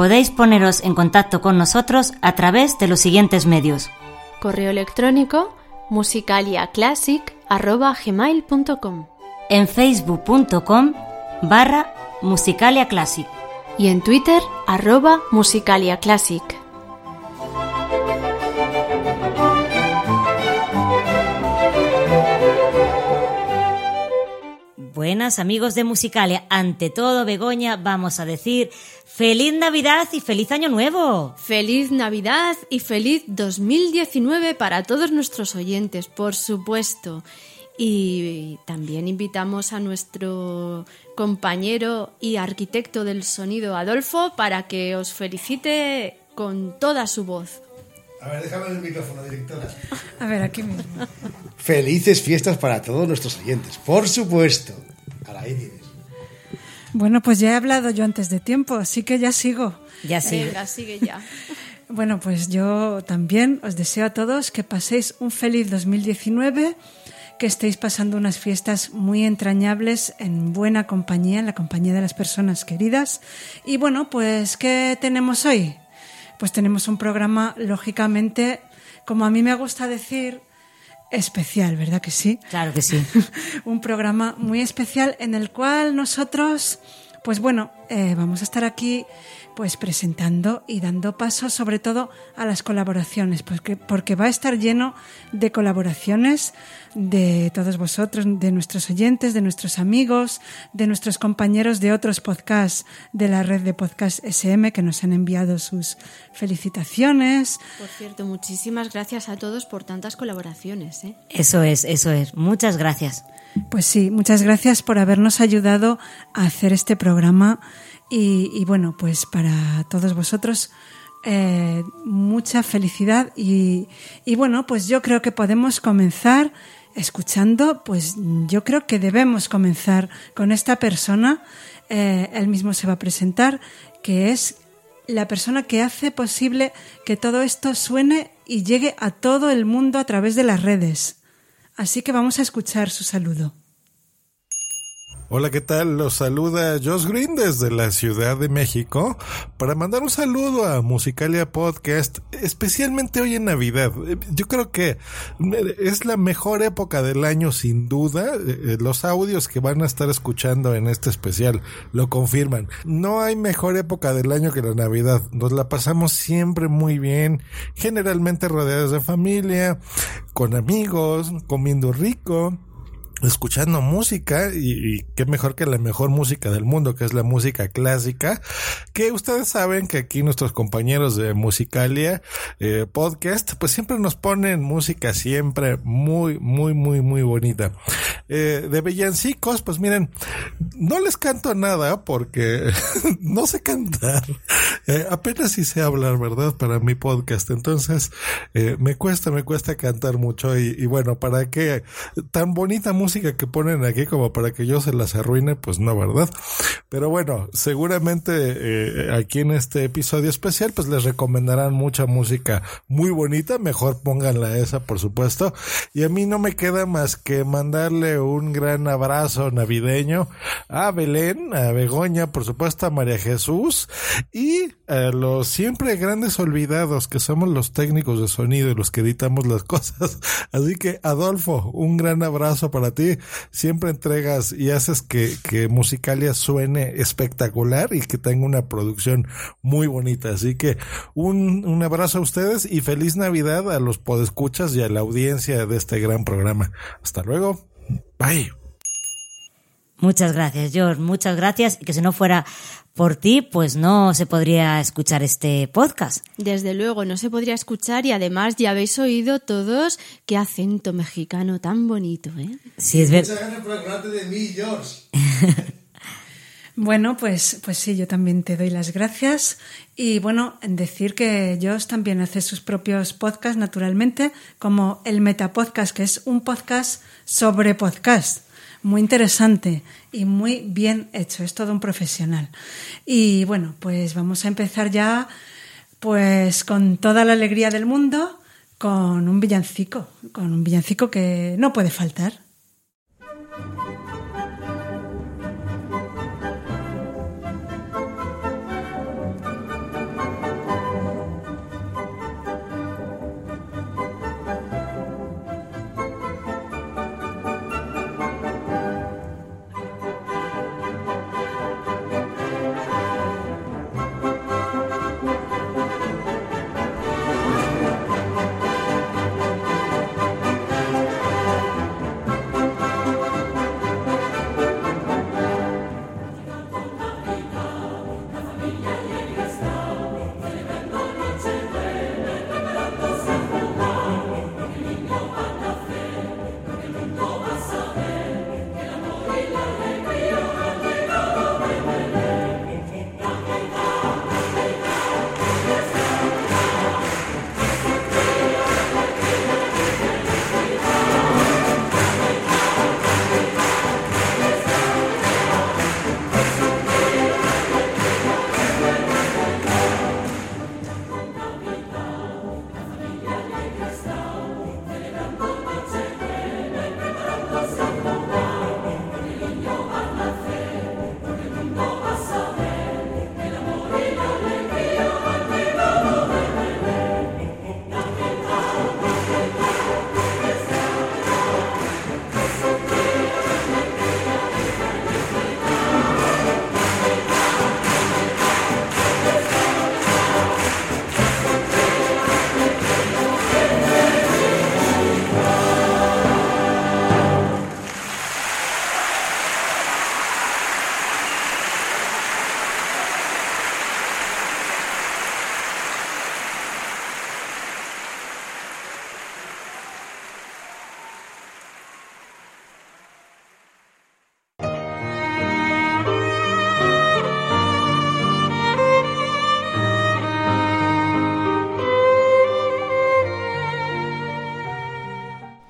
Podéis poneros en contacto con nosotros a través de los siguientes medios. Correo electrónico musicaliaclassic.gmail.com En facebook.com barra Musicalia Classic. y en Twitter arroba musicaliaclassic. Buenas amigos de Musicalia. Ante todo, Begoña, vamos a decir feliz Navidad y feliz Año Nuevo. Feliz Navidad y feliz 2019 para todos nuestros oyentes, por supuesto. Y también invitamos a nuestro compañero y arquitecto del sonido, Adolfo, para que os felicite con toda su voz. A ver, déjame el micrófono, directora. A ver, aquí mismo. Felices fiestas para todos nuestros oyentes, por supuesto. Ahí tienes. Bueno, pues ya he hablado yo antes de tiempo, así que ya sigo. Ya sí. Venga, sigue ya. Bueno, pues yo también os deseo a todos que paséis un feliz 2019, que estéis pasando unas fiestas muy entrañables en buena compañía, en la compañía de las personas queridas. Y bueno, pues ¿qué tenemos hoy? Pues tenemos un programa, lógicamente, como a mí me gusta decir, especial, ¿verdad que sí? Claro que sí. un programa muy especial en el cual nosotros, pues bueno, eh, vamos a estar aquí pues presentando y dando paso sobre todo a las colaboraciones, porque, porque va a estar lleno de colaboraciones de todos vosotros, de nuestros oyentes, de nuestros amigos, de nuestros compañeros de otros podcasts de la red de podcast SM que nos han enviado sus felicitaciones. Por cierto, muchísimas gracias a todos por tantas colaboraciones. ¿eh? Eso es, eso es. Muchas gracias. Pues sí, muchas gracias por habernos ayudado a hacer este programa y, y bueno, pues para todos vosotros eh, mucha felicidad y, y bueno, pues yo creo que podemos comenzar escuchando, pues yo creo que debemos comenzar con esta persona, eh, él mismo se va a presentar, que es la persona que hace posible que todo esto suene y llegue a todo el mundo a través de las redes. Así que vamos a escuchar su saludo. Hola, ¿qué tal? Los saluda Josh Green desde la Ciudad de México para mandar un saludo a Musicalia Podcast, especialmente hoy en Navidad. Yo creo que es la mejor época del año sin duda. Eh, Los audios que van a estar escuchando en este especial lo confirman. No hay mejor época del año que la Navidad. Nos la pasamos siempre muy bien, generalmente rodeados de familia, con amigos, comiendo rico escuchando música y, y, qué mejor que la mejor música del mundo que es la música clásica que ustedes saben que aquí nuestros compañeros de Musicalia eh, podcast pues siempre nos ponen música siempre muy muy muy muy bonita eh, de villancicos pues miren no les canto nada porque no sé cantar Eh, apenas sí sé hablar, ¿verdad? Para mi podcast. Entonces, me cuesta, me cuesta cantar mucho. Y, y, bueno, ¿para qué? Tan bonita música que ponen aquí como para que yo se las arruine, pues no, ¿verdad? Pero bueno, seguramente eh, aquí en este episodio especial, pues les recomendarán mucha música muy bonita. Mejor pónganla esa, por supuesto. Y a mí no me queda más que mandarle un gran abrazo navideño a Belén, a Begoña, por supuesto, a María Jesús y a los siempre grandes olvidados que somos los técnicos de sonido y los que editamos las cosas. Así que, Adolfo, un gran abrazo para ti. Siempre entregas y haces que, que Musicalia suene espectacular y que tenga una producción muy bonita. Así que un, un abrazo a ustedes y feliz Navidad a los podescuchas y a la audiencia de este gran programa. Hasta luego. Bye. Muchas gracias, George. Muchas gracias. Y que si no fuera por ti, pues no se podría escuchar este podcast. Desde luego, no se podría escuchar y además ya habéis oído todos qué acento mexicano tan bonito, ¿eh? Sí, es verdad. Muchas gracias por acordarte de mí, George. Bueno, pues, pues sí, yo también te doy las gracias. Y bueno, en decir que Josh también hace sus propios podcasts, naturalmente, como el Metapodcast, que es un podcast sobre podcast. Muy interesante y muy bien hecho. Es todo un profesional. Y bueno, pues vamos a empezar ya, pues con toda la alegría del mundo, con un villancico, con un villancico que no puede faltar.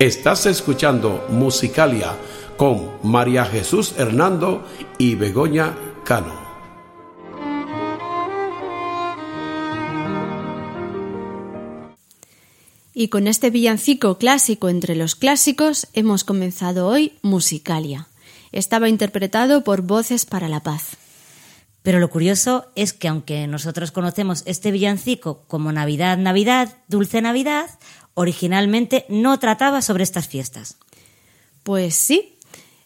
Estás escuchando Musicalia con María Jesús Hernando y Begoña Cano. Y con este villancico clásico entre los clásicos hemos comenzado hoy Musicalia. Estaba interpretado por Voces para la Paz. Pero lo curioso es que aunque nosotros conocemos este villancico como Navidad, Navidad, Dulce Navidad, originalmente no trataba sobre estas fiestas. Pues sí,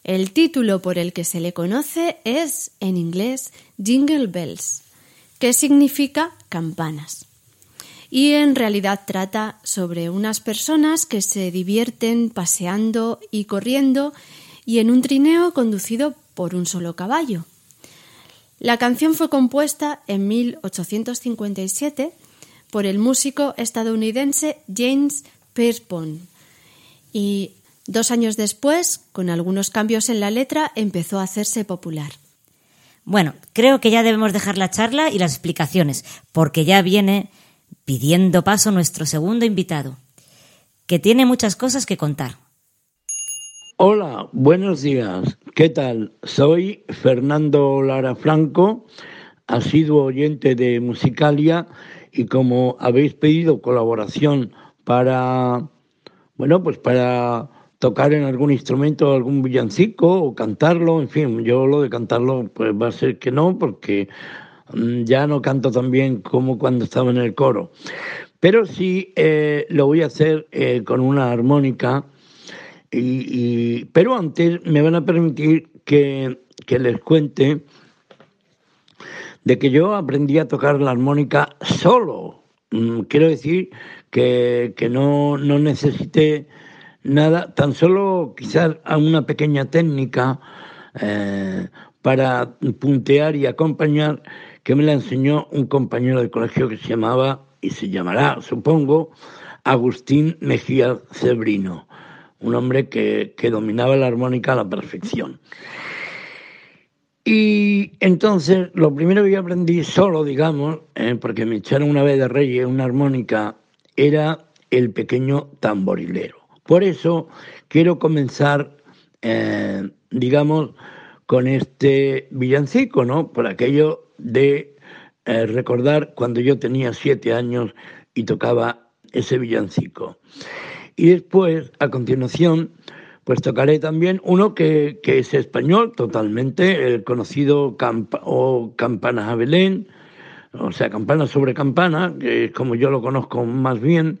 el título por el que se le conoce es, en inglés, Jingle Bells, que significa campanas. Y en realidad trata sobre unas personas que se divierten paseando y corriendo y en un trineo conducido por un solo caballo. La canción fue compuesta en 1857 por el músico estadounidense James Pierpont y dos años después, con algunos cambios en la letra, empezó a hacerse popular. Bueno, creo que ya debemos dejar la charla y las explicaciones, porque ya viene pidiendo paso nuestro segundo invitado, que tiene muchas cosas que contar. Hola, buenos días. ¿Qué tal? Soy Fernando Lara Franco, asiduo oyente de Musicalia y como habéis pedido colaboración para, bueno, pues para tocar en algún instrumento algún villancico o cantarlo, en fin, yo lo de cantarlo pues va a ser que no, porque mm, ya no canto tan bien como cuando estaba en el coro. Pero sí eh, lo voy a hacer eh, con una armónica, y, pero antes me van a permitir que, que les cuente de que yo aprendí a tocar la armónica solo. Mm, quiero decir que, que no, no necesité nada, tan solo quizás una pequeña técnica eh, para puntear y acompañar que me la enseñó un compañero de colegio que se llamaba y se llamará, supongo, Agustín Mejía Cebrino, un hombre que, dominaba la armónica a la perfección. Y entonces lo primero que yo aprendí solo, digamos, eh, porque me echaron una vez de reyes una armónica, era el pequeño tamborilero. Por eso quiero comenzar, eh, digamos, con este villancico, ¿no? Por aquello de eh, recordar cuando yo tenía siete años y tocaba ese villancico. Y después, a continuación, pues tocaré también uno que, es español totalmente, el conocido o Campanas a Belén, o sea, Campana sobre Campana, que es como yo lo conozco más bien,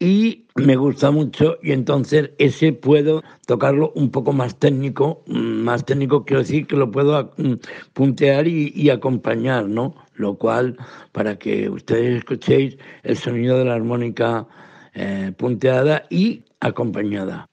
y me gusta mucho y entonces ese puedo tocarlo un poco más técnico, más técnico quiero decir que lo puedo mm, puntear y, acompañar, ¿no? Lo cual, para que ustedes escuchéis el sonido de la armónica eh, punteada y acompañada.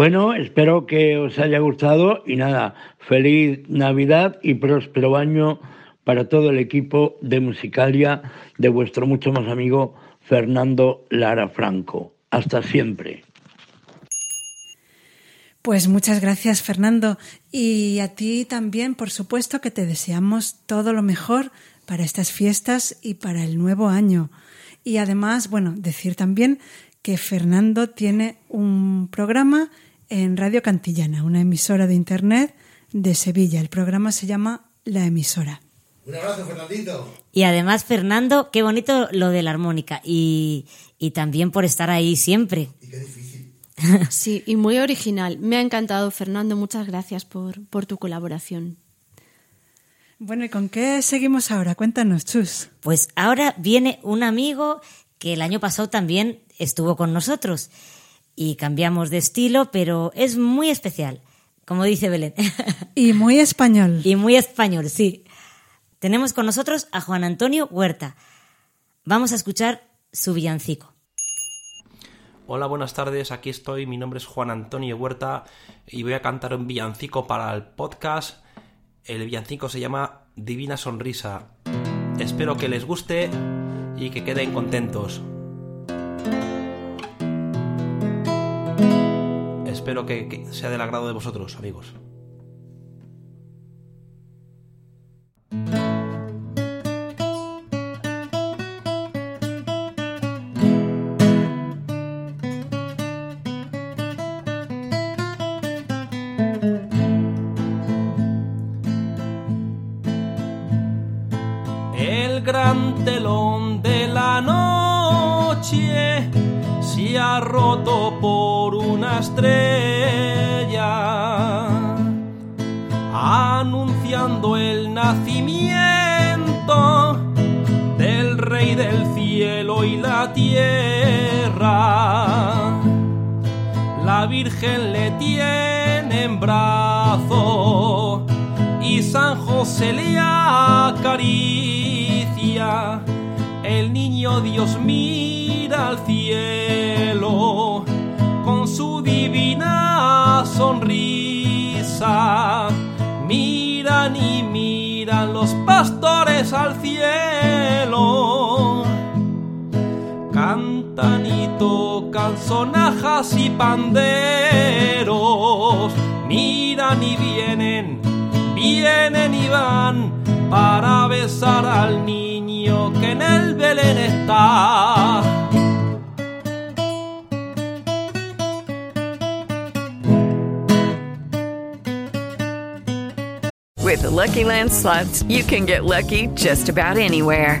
Bueno, espero que os haya gustado y nada, feliz Navidad y próspero año para todo el equipo de Musicalia de vuestro mucho más amigo Fernando Lara Franco. Hasta siempre. Pues muchas gracias, Fernando. Y a ti también, por supuesto, que te deseamos todo lo mejor para estas fiestas y para el nuevo año. Y además, bueno, decir también que Fernando tiene un programa en Radio Cantillana, una emisora de Internet de Sevilla. El programa se llama La emisora. Un abrazo, Fernandito. Y además, Fernando, qué bonito lo de la armónica. Y, y también por estar ahí siempre. Y qué difícil. Sí, y muy original. Me ha encantado, Fernando. Muchas gracias por, por tu colaboración. Bueno, ¿y con qué seguimos ahora? Cuéntanos, Chus. Pues ahora viene un amigo que el año pasado también estuvo con nosotros. Y cambiamos de estilo, pero es muy especial, como dice Belén. Y muy español. y muy español, sí. Tenemos con nosotros a Juan Antonio Huerta. Vamos a escuchar su villancico. Hola, buenas tardes, aquí estoy, mi nombre es Juan Antonio Huerta y voy a cantar un villancico para el podcast. El villancico se llama Divina Sonrisa. Espero que les guste y que queden contentos. Espero que, que sea del agrado de vosotros, amigos. José le acaricia. El niño Dios mira al cielo con su divina sonrisa. Miran y miran los pastores al cielo. Cantan y tocan sonajas y panderos. Miran y y van para besar al niño que en el Belén está. With the Lucky Land slots, you can get lucky just about anywhere.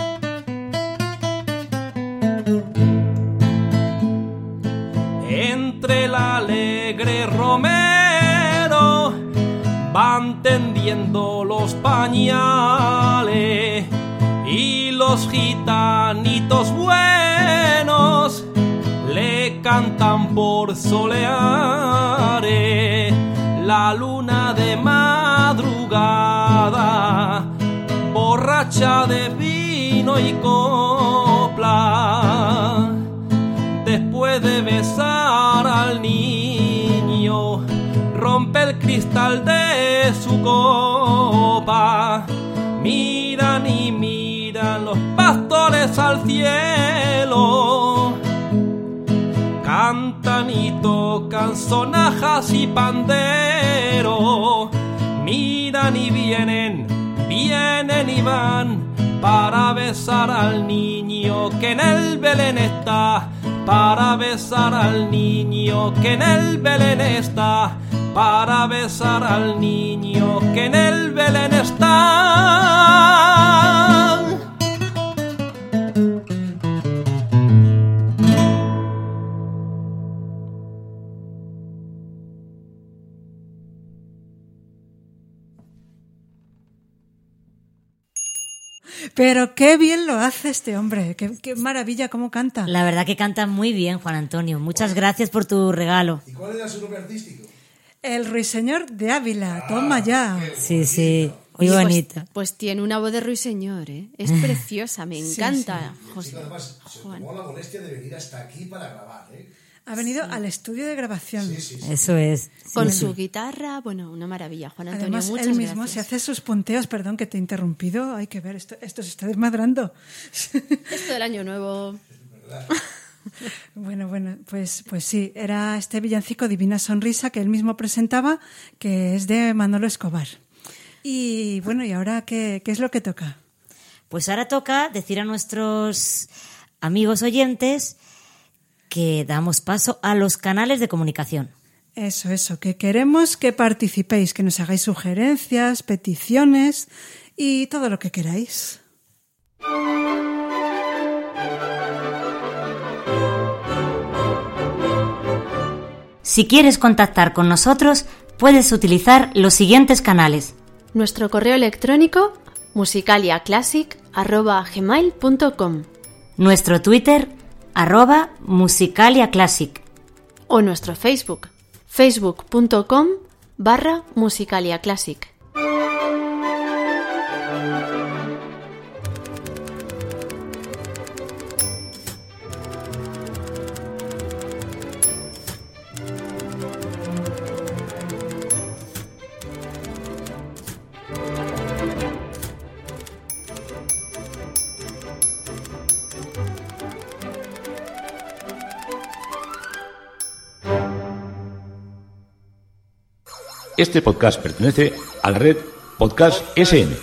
Entre el alegre romero van tendiendo los pañales y los gitanitos buenos le cantan por soleare la luna de madrugada borracha de vino y copla de besar al niño, rompe el cristal de su copa. Miran y miran los pastores al cielo. Cantan y tocan sonajas y panderos. miran y vienen, vienen y van para besar al niño que en el Belén está, para besar al niño que en el Belén está, para besar al niño que en el Belén está. Pero qué bien lo hace este hombre, qué, qué maravilla cómo canta. La verdad que canta muy bien, Juan Antonio. Muchas gracias por tu regalo. ¿Y cuál era su nombre artístico? El ruiseñor de Ávila, toma ya. Sí, sí, muy pues- bonita. Pues, tiene una voz de ruiseñor, ¿eh? Es preciosa, me encanta. Sí, José. además, se tomó la molestia de venir hasta aquí para grabar, ¿eh? Ha venido al estudio de grabación. Eso es. Con Sí, su guitarra, bueno, una maravilla. Juan Antonio, Además, muchas él mismo gracias. se hace sus punteos, perdón que te he interrumpido, hay que ver, esto, esto se está desmadrando. Esto del año nuevo. Bueno, bueno, pues, pues sí, era este villancico Divina Sonrisa que él mismo presentaba, que es de Manolo Escobar. Y bueno, ¿y ahora qué, qué es lo que toca? Pues ahora toca decir a nuestros amigos oyentes que damos paso a los canales de comunicación. Eso, eso, que queremos que participéis, que nos hagáis sugerencias, peticiones y todo lo que queráis. Si quieres contactar con nosotros, puedes utilizar los siguientes canales. Nuestro correo electrónico musicaliaclassic.gmail.com Nuestro Twitter, arroba musicaliaclassic. o nuestro Facebook facebook.com barra musicaliaclassic. Este podcast pertenece a la red Podcast SN.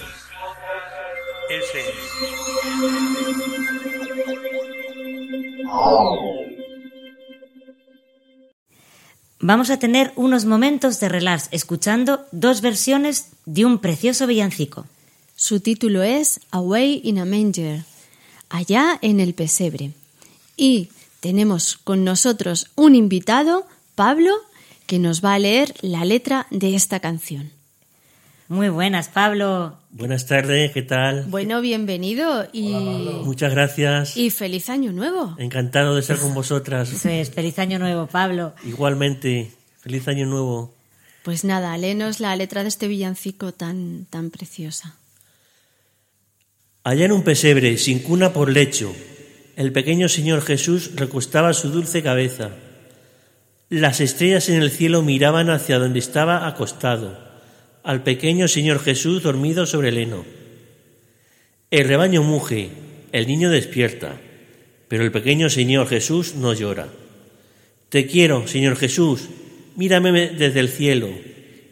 Vamos a tener unos momentos de relax escuchando dos versiones de un precioso villancico. Su título es Away in a Manger, allá en el pesebre. Y tenemos con nosotros un invitado, Pablo, que nos va a leer la letra de esta canción. Muy buenas, Pablo. Buenas tardes, ¿qué tal? Bueno, bienvenido y, Muchas gracias. y feliz año nuevo. Encantado de estar con vosotras. Eso es, feliz año nuevo, Pablo. Igualmente, feliz año nuevo. Pues nada, léenos la letra de este villancico tan, tan preciosa. Allá en un pesebre, sin cuna por lecho, el pequeño Señor Jesús recostaba su dulce cabeza. Las estrellas en el cielo miraban hacia donde estaba acostado, al pequeño Señor Jesús dormido sobre el heno. El rebaño muge, el niño despierta, pero el pequeño Señor Jesús no llora. Te quiero, Señor Jesús, mírame desde el cielo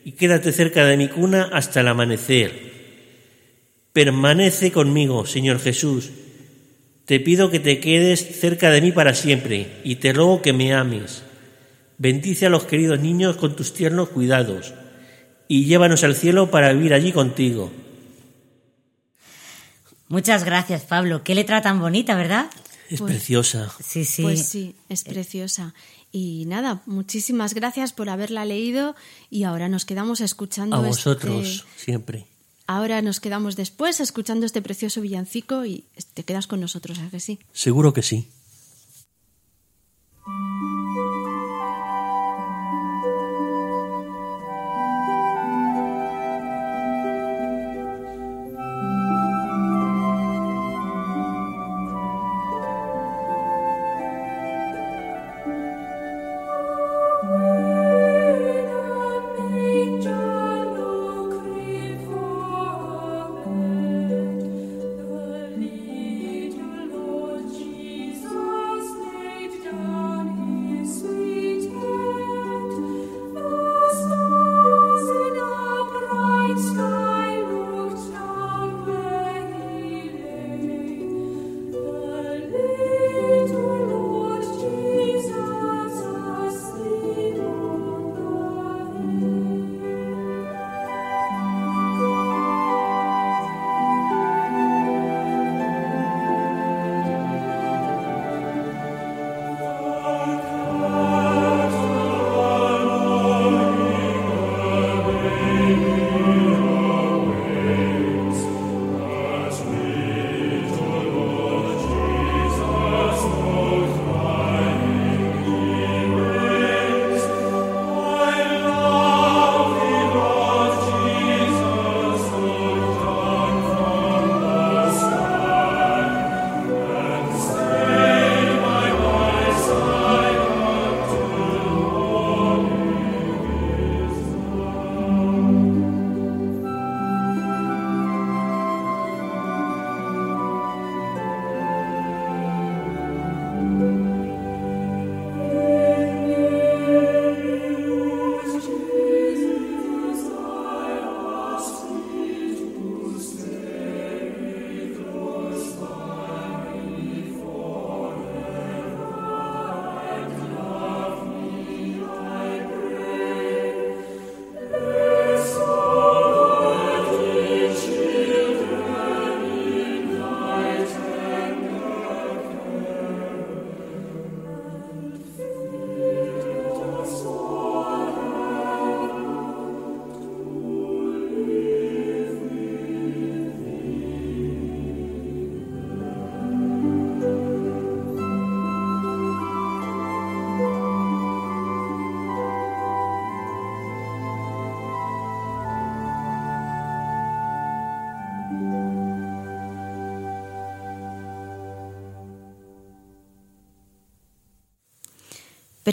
y quédate cerca de mi cuna hasta el amanecer. Permanece conmigo, Señor Jesús. Te pido que te quedes cerca de mí para siempre y te ruego que me ames. Bendice a los queridos niños con tus tiernos cuidados y llévanos al cielo para vivir allí contigo. Muchas gracias, Pablo. Qué letra tan bonita, ¿verdad? Es Pues- preciosa. Sí, sí. Pues sí, es preciosa. Y nada, muchísimas gracias por haberla leído y ahora nos quedamos escuchando A este- vosotros, siempre. Ahora nos quedamos después escuchando este precioso villancico y te quedas con nosotros, ¿a que sí? Seguro que sí.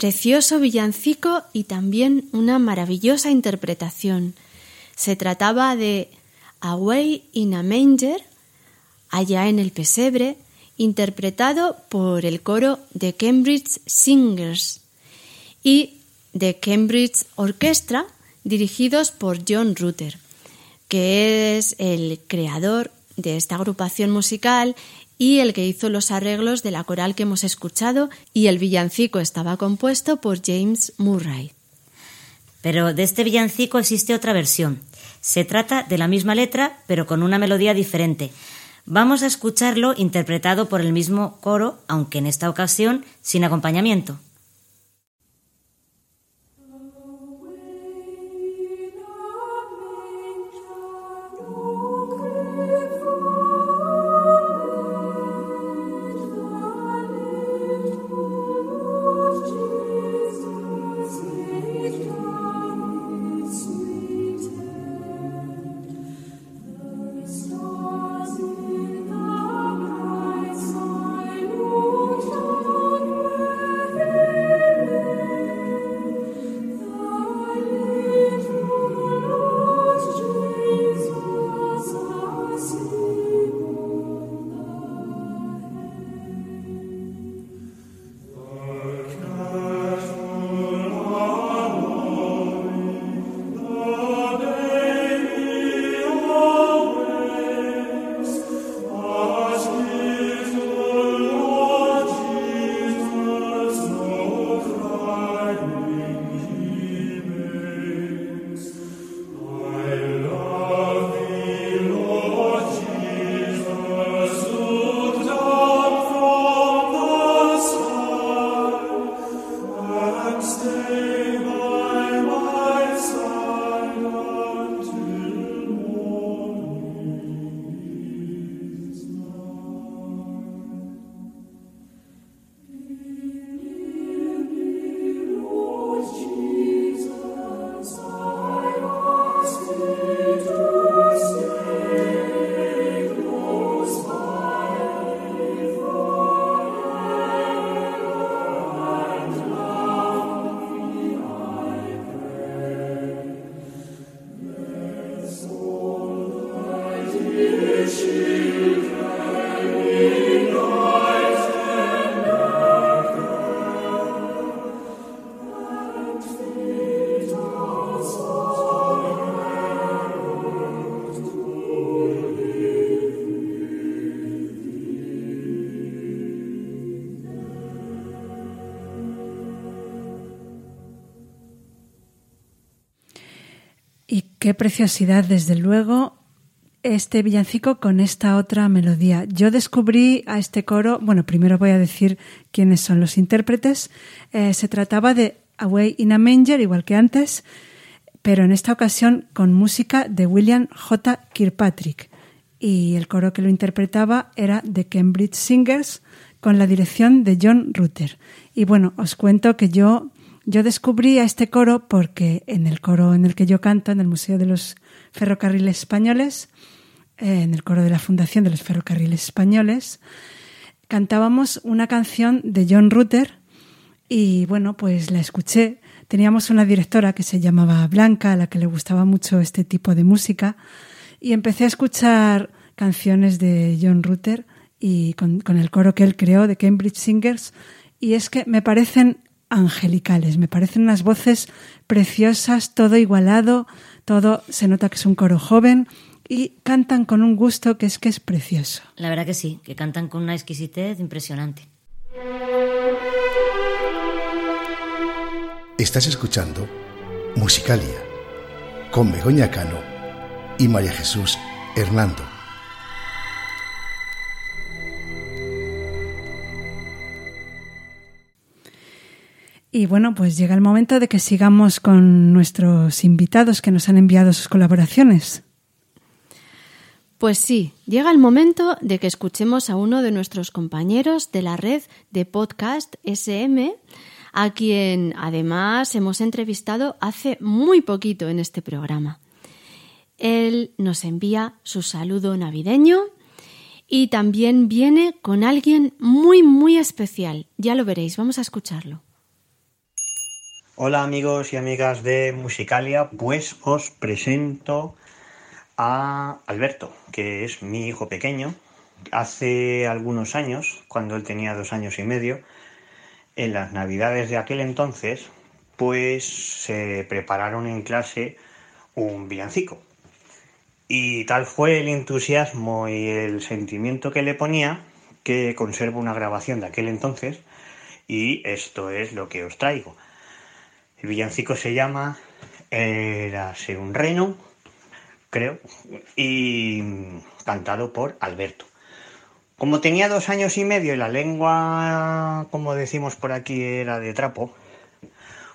Precioso villancico y también una maravillosa interpretación. Se trataba de Away in a Manger, allá en el pesebre, interpretado por el coro de Cambridge Singers y de Cambridge Orchestra, dirigidos por John Rutter, que es el creador de esta agrupación musical y el que hizo los arreglos de la coral que hemos escuchado y el villancico estaba compuesto por James Murray. Pero de este villancico existe otra versión. Se trata de la misma letra, pero con una melodía diferente. Vamos a escucharlo interpretado por el mismo coro, aunque en esta ocasión sin acompañamiento. Qué preciosidad, desde luego, este villancico con esta otra melodía. Yo descubrí a este coro, bueno, primero voy a decir quiénes son los intérpretes. Eh, se trataba de Away in a Manger, igual que antes, pero en esta ocasión con música de William J. Kirkpatrick. Y el coro que lo interpretaba era The Cambridge Singers, con la dirección de John Rutter. Y bueno, os cuento que yo yo descubrí a este coro porque en el coro en el que yo canto, en el Museo de los Ferrocarriles Españoles, eh, en el coro de la Fundación de los Ferrocarriles Españoles, cantábamos una canción de John Rutter y bueno, pues la escuché. Teníamos una directora que se llamaba Blanca, a la que le gustaba mucho este tipo de música, y empecé a escuchar canciones de John Rutter y con, con el coro que él creó de Cambridge Singers, y es que me parecen angelicales. Me parecen unas voces preciosas, todo igualado, todo se nota que es un coro joven y cantan con un gusto que es que es precioso. La verdad que sí, que cantan con una exquisitez impresionante. Estás escuchando Musicalia con Begoña Cano y María Jesús Hernando. Y bueno, pues llega el momento de que sigamos con nuestros invitados que nos han enviado sus colaboraciones. Pues sí, llega el momento de que escuchemos a uno de nuestros compañeros de la red de podcast SM, a quien además hemos entrevistado hace muy poquito en este programa. Él nos envía su saludo navideño y también viene con alguien muy, muy especial. Ya lo veréis, vamos a escucharlo. Hola amigos y amigas de Musicalia, pues os presento a Alberto, que es mi hijo pequeño. Hace algunos años, cuando él tenía dos años y medio, en las navidades de aquel entonces, pues se prepararon en clase un villancico. Y tal fue el entusiasmo y el sentimiento que le ponía que conservo una grabación de aquel entonces y esto es lo que os traigo. El villancico se llama Érase un reno, creo, y cantado por Alberto. Como tenía dos años y medio y la lengua, como decimos por aquí, era de trapo,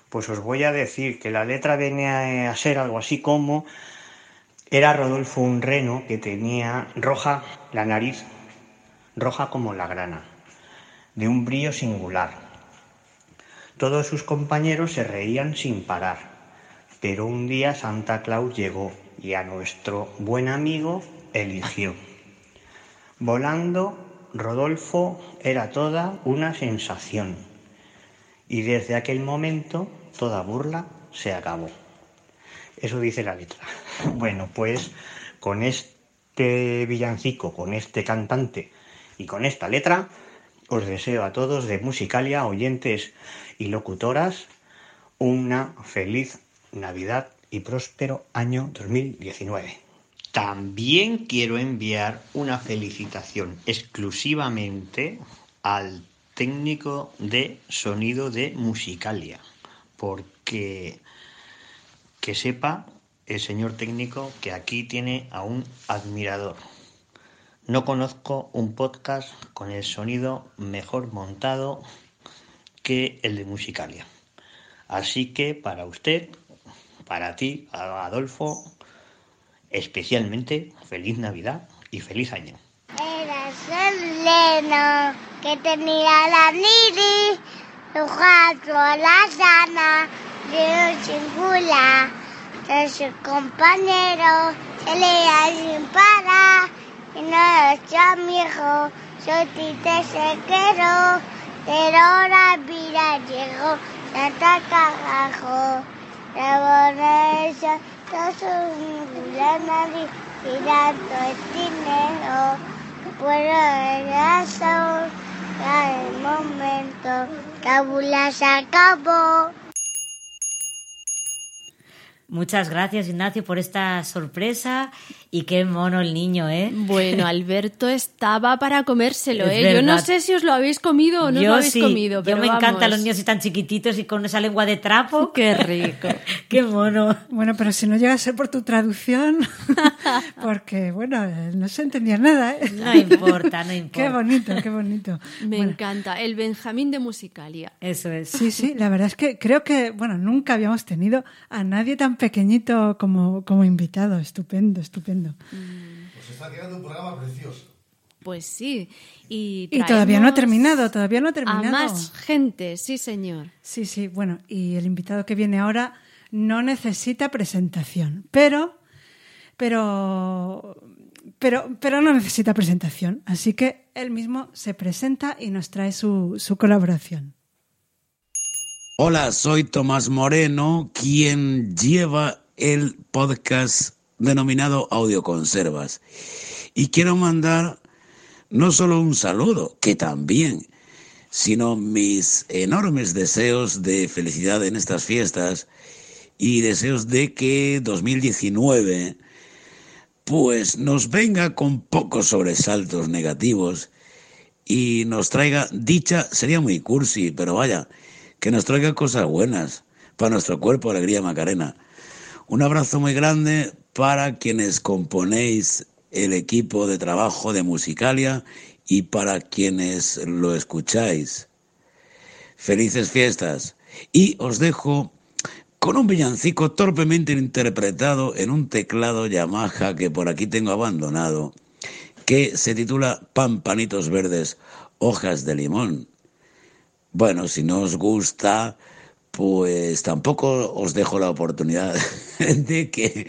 pues os voy a decir que la letra venía a ser algo así como era Rodolfo un reno que tenía roja la nariz, roja como la grana, de un brillo singular todos sus compañeros se reían sin parar, pero un día Santa Claus llegó y a nuestro buen amigo eligió. Volando, Rodolfo era toda una sensación y desde aquel momento toda burla se acabó. Eso dice la letra. Bueno, pues con este villancico, con este cantante y con esta letra, os deseo a todos de Musicalia, oyentes y locutoras, una feliz Navidad y próspero año 2019. También quiero enviar una felicitación exclusivamente al técnico de sonido de Musicalia, porque que sepa el señor técnico que aquí tiene a un admirador. No conozco un podcast con el sonido mejor montado el de Musicalia. Así que para usted, para ti, Adolfo, especialmente feliz Navidad y feliz año. Era el leno que tenía la niri, cuatro la sana, de chingula, de su compañero, se leía sin parar, y no es amigo, soy tite sequero. Pero ahora mira, llegó Santa Carajo. La borracha, todos nadie tirando el dinero. Son, ya el momento, la bula se acabó. Muchas gracias, Ignacio, por esta sorpresa. Y qué mono el niño, ¿eh? Bueno, Alberto estaba para comérselo, ¿eh? Yo no sé si os lo habéis comido o no lo habéis comido, pero Yo me vamos. encantan los niños y tan chiquititos y con esa lengua de trapo. Qué rico. qué mono. Bueno, pero si no llega a ser por tu traducción, porque, bueno, no se entendía nada, ¿eh? No importa, no importa. Qué bonito, qué bonito. Me Bueno, encanta. El Benjamín de Musicalia. Eso es. Sí, sí, la verdad es que creo que, bueno, nunca habíamos tenido a nadie tan pequeñito como, como invitado. Estupendo, estupendo. Pues está quedando un programa precioso. Pues sí. Y, Y todavía no ha terminado, todavía no ha A terminado. más gente, sí, señor. Sí, sí, bueno, y el invitado que viene ahora no necesita presentación, pero, pero, pero, pero no necesita presentación, así que él mismo se presenta y nos trae su, su colaboración. Hola, soy Tomás Moreno, quien lleva el podcast denominado Audioconservas. Y quiero mandar no solo un saludo, que también, sino mis enormes deseos de felicidad en estas fiestas y deseos de que 2019 pues nos venga con pocos sobresaltos negativos y nos traiga dicha, sería muy cursi, pero vaya, que nos traiga cosas buenas para nuestro cuerpo, alegría Macarena. Un abrazo muy grande para quienes componéis el equipo de trabajo de Musicalia y para quienes lo escucháis. Felices fiestas. Y os dejo con un villancico torpemente interpretado en un teclado Yamaha que por aquí tengo abandonado, que se titula Pampanitos Verdes, hojas de limón. Bueno, si no os gusta, pues tampoco os dejo la oportunidad de que,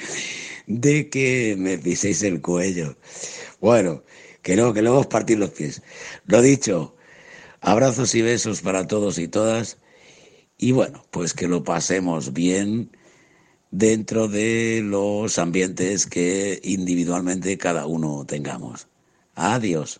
de que me piséis el cuello. Bueno, que no, que luego os partís los pies. Lo dicho, abrazos y besos para todos y todas y bueno, pues que lo pasemos bien dentro de los ambientes que individualmente cada uno tengamos. Adiós.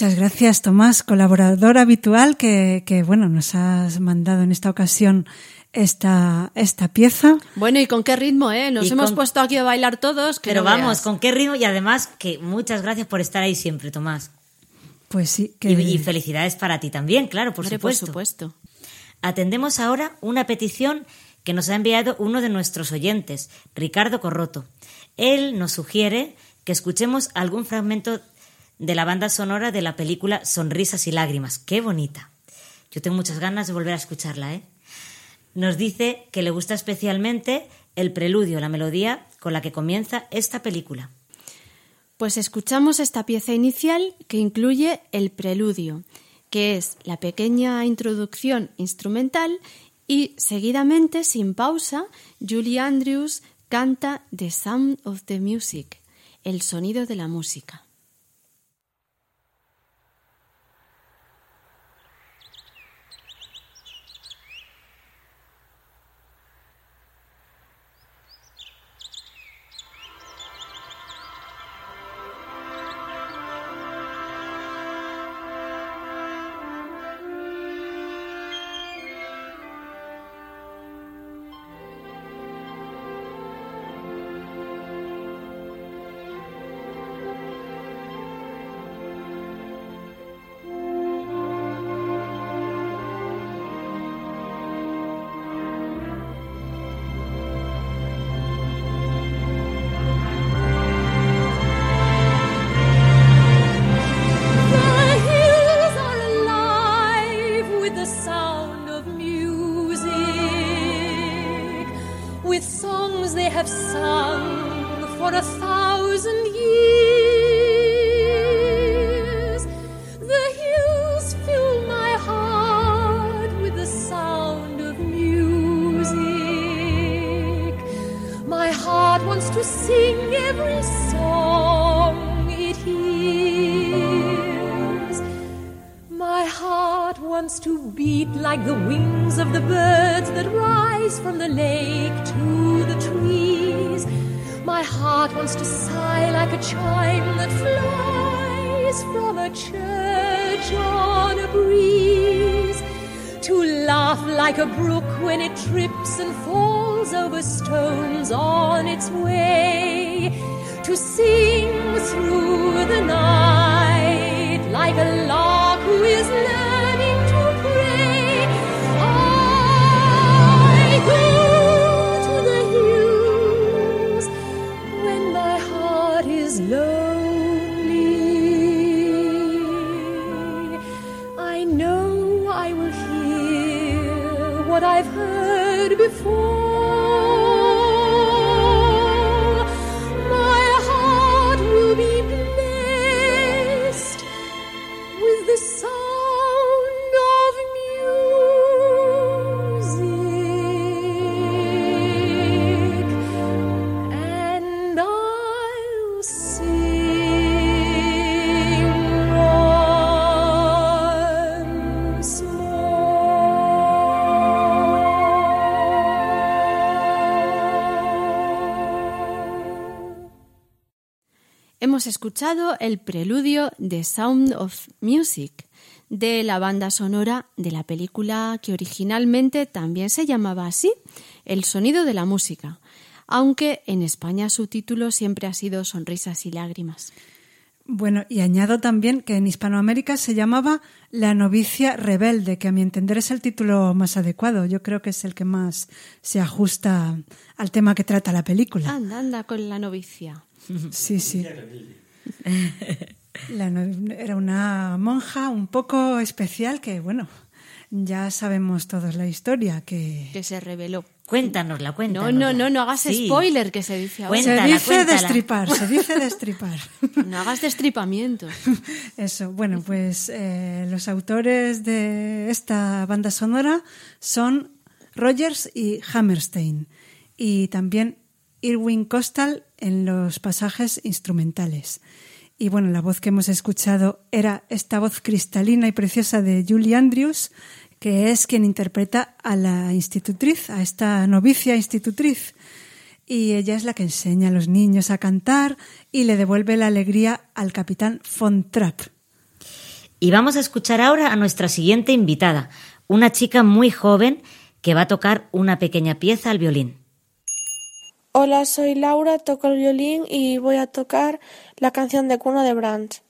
Muchas gracias, Tomás, colaborador habitual que, que, bueno, nos has mandado en esta ocasión esta, esta pieza. Bueno, ¿y con qué ritmo, eh? Nos Y hemos con- puesto aquí a bailar todos. que Pero no vamos, veas. con qué ritmo y además que muchas gracias por estar ahí siempre, Tomás. Pues sí, que Y, y felicidades para ti también, claro, por Hombre, por supuesto. supuesto. Atendemos ahora una petición que nos ha enviado uno de nuestros oyentes, Ricardo Corroto. Él nos sugiere que escuchemos algún fragmento de la banda sonora de la película Sonrisas y Lágrimas. ¡Qué bonita! Yo tengo muchas ganas de volver a escucharla, ¿eh? Nos dice que le gusta especialmente el preludio, la melodía con la que comienza esta película. Pues escuchamos esta pieza inicial que incluye el preludio, que es la pequeña introducción instrumental y seguidamente, sin pausa, Julie Andrews canta The Sound of the Music, el sonido de la música. Hemos escuchado el preludio de Sound of Music de la banda sonora de la película que originalmente también se llamaba así, El sonido de la música, aunque en España su título siempre ha sido Sonrisas y lágrimas. Bueno, y añado también que en Hispanoamérica se llamaba La novicia rebelde, que a mi entender es el título más adecuado. Yo creo que es el que más se ajusta al tema que trata la película. Anda, anda con la novicia. Sí, sí. La no- era una monja un poco especial que, bueno, ya sabemos todos la historia, que... Que se reveló. Cuéntanosla, No, cuéntanosla. no, no, no hagas Sí. spoiler que se dice ahora. se dice destripar, se dice destripar. No hagas destripamientos. Eso, bueno, pues eh, los autores de esta banda sonora son Rogers y Hammerstein y también Irwin Costal en los pasajes instrumentales. Y bueno, la voz que hemos escuchado era esta voz cristalina y preciosa de Julie Andrews, que es quien interpreta a la institutriz, a esta novicia institutriz. Y ella es la que enseña a los niños a cantar y le devuelve la alegría al capitán Von Trapp. Y vamos a escuchar ahora a nuestra siguiente invitada, una chica muy joven que va a tocar una pequeña pieza al violín. Hola, soy Laura, toco el violín y voy a tocar la canción de cuna de Brahms.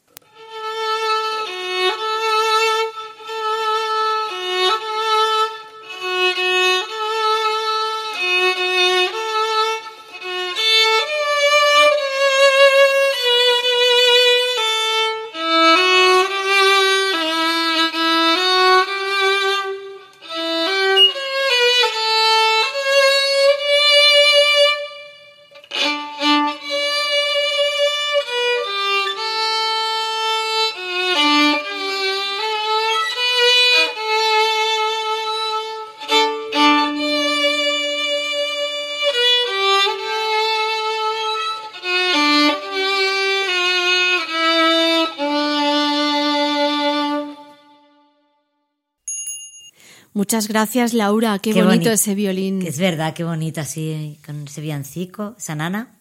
Muchas gracias, Laura. Qué, Qué bonito boni- ese violín. Es verdad, qué bonito así, con ese villancico, esa nana.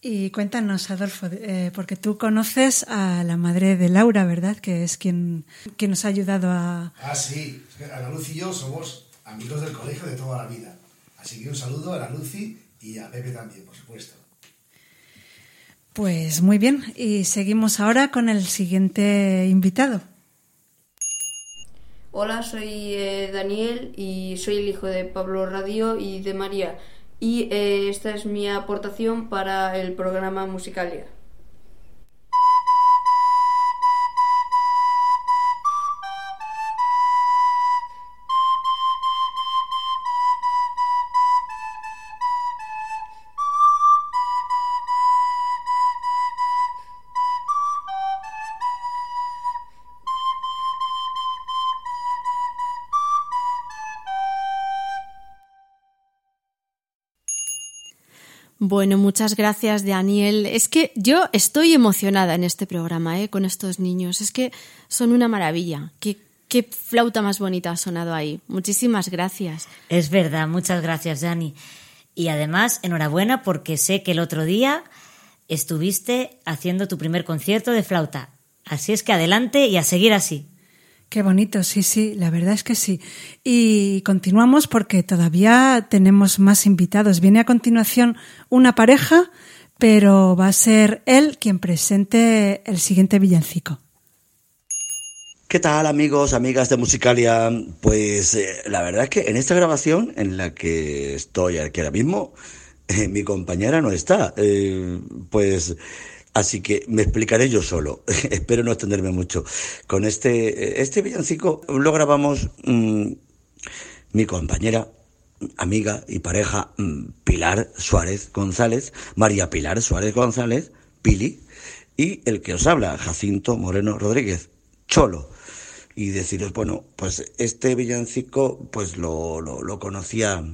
Y cuéntanos, Adolfo, eh, porque tú conoces a la madre de Laura, ¿verdad? Que es quien, quien nos ha ayudado a... Ah, sí. Ana Luz y yo somos amigos del colegio de toda la vida. Así que un saludo a Ana Lucy y a Pepe también, por supuesto. Pues muy bien, y seguimos ahora con el siguiente invitado. Hola, soy eh, Daniel y soy el hijo de Pablo Radio y de María. Y eh, esta es mi aportación para el programa Musicalia. Bueno, muchas gracias, Daniel. Es que yo estoy emocionada en este programa, ¿eh? Con estos niños. Es que son una maravilla. Qué, qué flauta más bonita ha sonado ahí. Muchísimas gracias. Es verdad, muchas gracias, Dani. Y además, enhorabuena porque sé que el otro día estuviste haciendo tu primer concierto de flauta. Así es que adelante y a seguir así. Qué bonito, sí, sí, la verdad es que sí. Y continuamos porque todavía tenemos más invitados. Viene a continuación una pareja, pero va a ser él quien presente el siguiente villancico. ¿Qué tal amigos, amigas de Musicalia? Pues eh, la verdad es que en esta grabación en la que estoy aquí ahora mismo, eh, mi compañera no está. Eh, pues así que me explicaré yo solo. Espero no extenderme mucho. Con este, este villancico lo grabamos mm, mi compañera, amiga y pareja mm, Pilar Suárez González, María Pilar Suárez González, Pili, y el que os habla, Jacinto Moreno Rodríguez, Cholo y deciros, bueno, pues este villancico, pues lo, lo, lo conocía,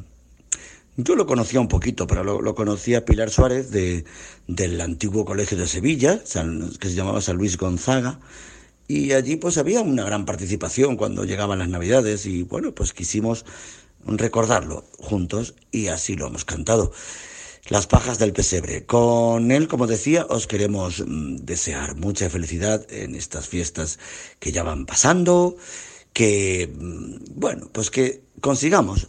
yo lo conocía un poquito, pero lo, lo conocía Pilar Suárez de, del antiguo colegio de Sevilla, que se llamaba San Luis Gonzaga, y allí pues había una gran participación cuando llegaban las navidades y bueno, pues quisimos recordarlo juntos y así lo hemos cantado. Las pajas del pesebre. Con él, como decía, os queremos mm, desear mucha felicidad en estas fiestas que ya van pasando, que, mm, bueno, pues que consigamos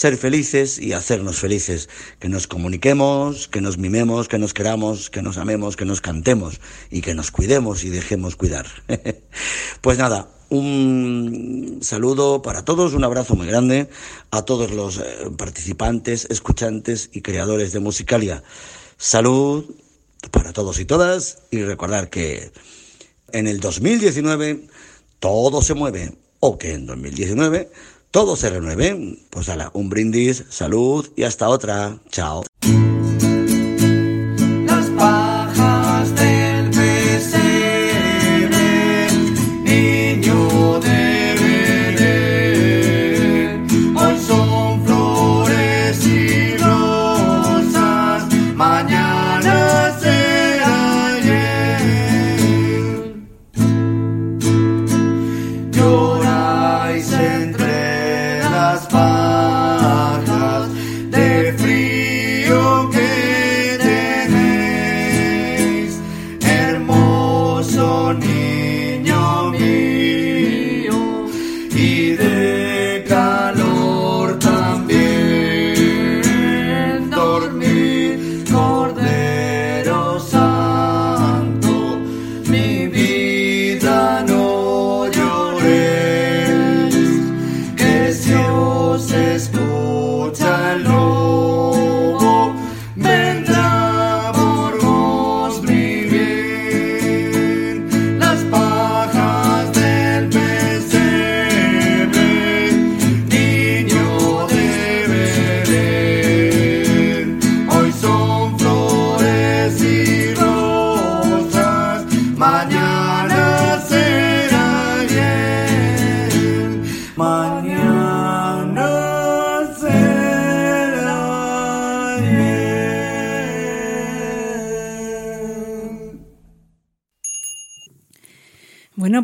ser felices y hacernos felices, que nos comuniquemos, que nos mimemos, que nos queramos, que nos amemos, que nos cantemos y que nos cuidemos y dejemos cuidar. pues nada, un saludo para todos, un abrazo muy grande a todos los eh, participantes, escuchantes y creadores de Musicalia. Salud para todos y todas y recordar que en el 2019 todo se mueve o que en 2019 todo se renueve. Pues ala, un brindis, salud y hasta otra. Chao.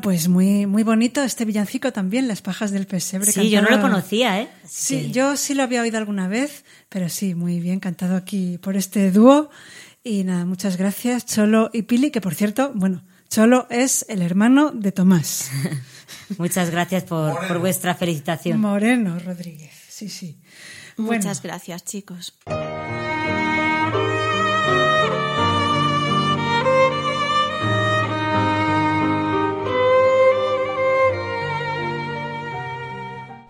Pues muy, muy bonito este villancico también, Las pajas del pesebre. Sí, yo no lo conocía, ¿eh? Sí, Sí. yo sí lo había oído alguna vez, pero sí, muy bien cantado aquí por este dúo. Y nada, muchas gracias, Cholo y Pili, que por cierto, bueno, Cholo es el hermano de Tomás. Muchas gracias por, por vuestra felicitación. Moreno Rodríguez, sí, sí. Bueno. Muchas gracias, chicos.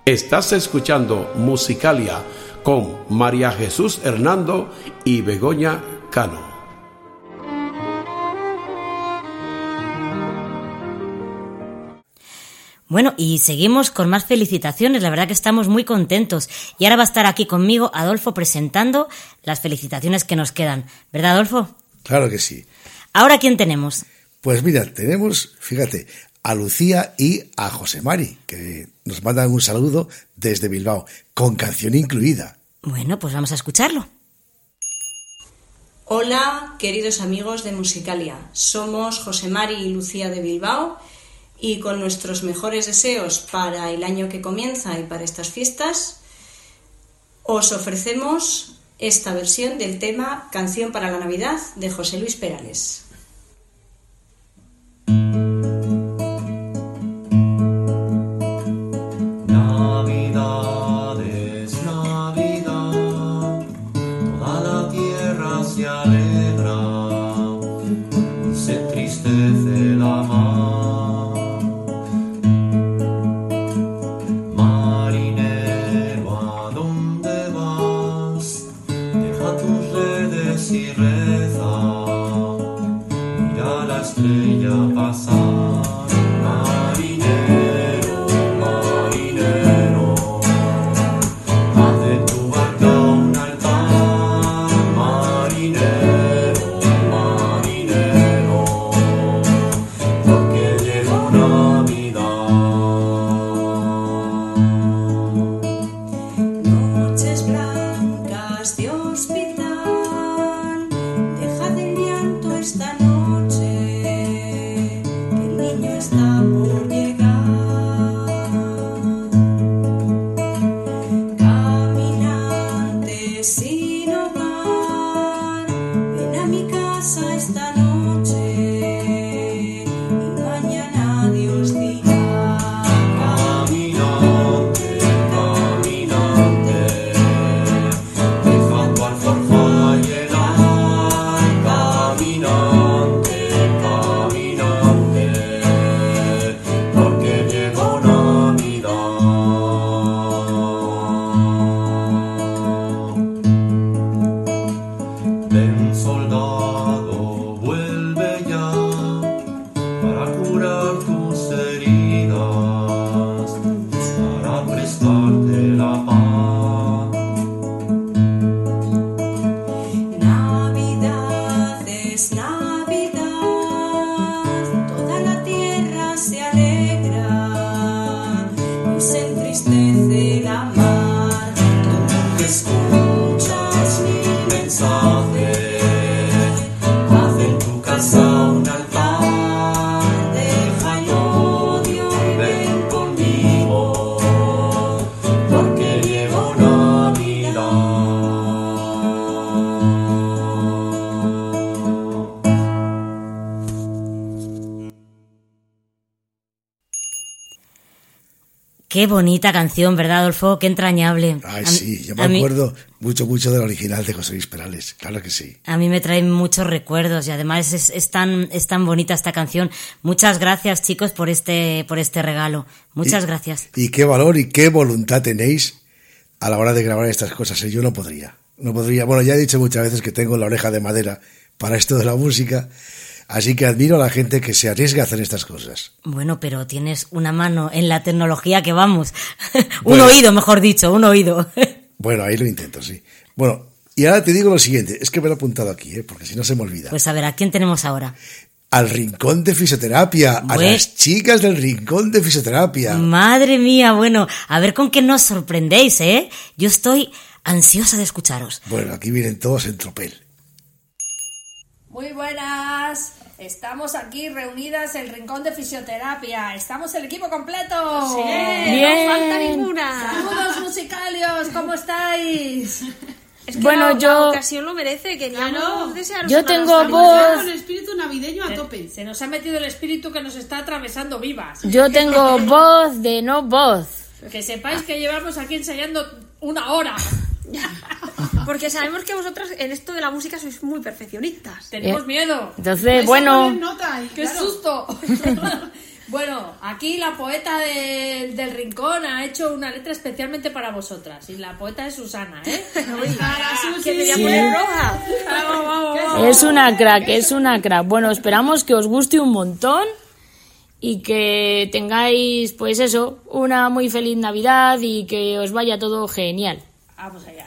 Estás escuchando Musicalia con María Jesús Hernando y Begoña Cano. Bueno, y seguimos con más felicitaciones. La verdad que estamos muy contentos. Y ahora va a estar aquí conmigo Adolfo presentando las felicitaciones que nos quedan. ¿Verdad, Adolfo? Claro que sí. Ahora, ¿quién tenemos? Pues mira, tenemos, fíjate, a Lucía y a José Mari, que nos mandan un saludo desde Bilbao, con canción incluida. Bueno, pues vamos a escucharlo. Hola, queridos amigos de Musicalia. Somos José Mari y Lucía de Bilbao y con nuestros mejores deseos para el año que comienza y para estas fiestas, os ofrecemos esta versión del tema Canción para la Navidad de José Luis Perales. Qué bonita canción, ¿verdad, Adolfo? Qué entrañable. Ay, A sí, yo me a mí- acuerdo mucho, mucho del original de José Luis Perales, claro que sí. A mí me trae muchos recuerdos y además es, es tan, es tan bonita esta canción. Muchas gracias, chicos, por este, por este regalo. Muchas Y- gracias. Y qué valor y qué voluntad tenéis a la hora de grabar estas cosas. ¿eh? Yo no podría. No podría. Bueno, ya he dicho muchas veces que tengo la oreja de madera para esto de la música. Así que admiro a la gente que se arriesga a hacer estas cosas. Bueno, pero tienes una mano en la tecnología que vamos. un Bueno. oído, mejor dicho, un oído. Bueno, ahí lo intento, sí. Bueno, y ahora te digo lo siguiente. Es que me lo he apuntado aquí, ¿eh? porque si no se me olvida. pues a ver, ¿a quién tenemos ahora? Al rincón de fisioterapia. A Bue- las chicas del rincón de fisioterapia. Madre mía, bueno, a ver con qué nos sorprendéis, ¿eh? Yo estoy ansiosa de escucharos. Bueno, aquí vienen todos en tropel. Muy buenas. Estamos aquí reunidas en el rincón de fisioterapia. Estamos el equipo completo. Sí. Bien. No falta ninguna. Saludos musicalios, ¿cómo estáis? Es que Bueno, la, yo- la ocasión lo merece. Queríamos Claro. desearos Yo tengo voz- Con el espíritu navideño a tope. Se nos ha metido el espíritu que nos está atravesando vivas. Yo tengo voz de no voz. Que sepáis que llevamos aquí ensayando una hora. Porque sabemos que vosotras en esto de la música sois muy perfeccionistas. Tenemos Eh, miedo. entonces, bueno. nota y- ¡Qué susto! bueno, aquí la poeta de- del rincón ha hecho una letra especialmente para vosotras. Y la poeta es Susana, ¿eh? que me voy a Sí. poner roja. Es una crack, es una crack. Bueno, esperamos que os guste un montón y que tengáis, pues eso, una muy feliz Navidad y que os vaya todo genial. Vamos allá.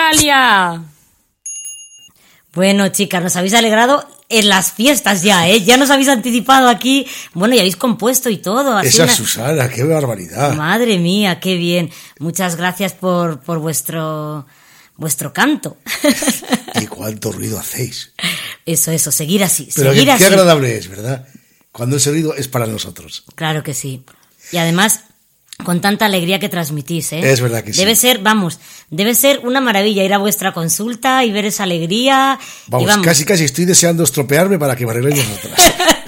Musicalia. Bueno, chicas, nos habéis alegrado en las fiestas ya, ¿eh? Ya nos habéis anticipado aquí. Bueno, y habéis compuesto y todo. así Esa una- Susana, qué barbaridad. Madre mía, qué bien. Muchas gracias por, por vuestro, vuestro canto. Y cuánto ruido hacéis. Eso, eso, seguir así, Pero seguir qué, qué así. agradable es, ¿verdad? Cuando ese ruido es para nosotros. Claro que sí. Y además, con tanta alegría que transmitís, ¿eh? Es verdad que sí. Debe ser, vamos, debe ser una maravilla ir a vuestra consulta y ver esa alegría. Vamos, y vamos, casi casi estoy deseando estropearme para que me arregléis vosotras.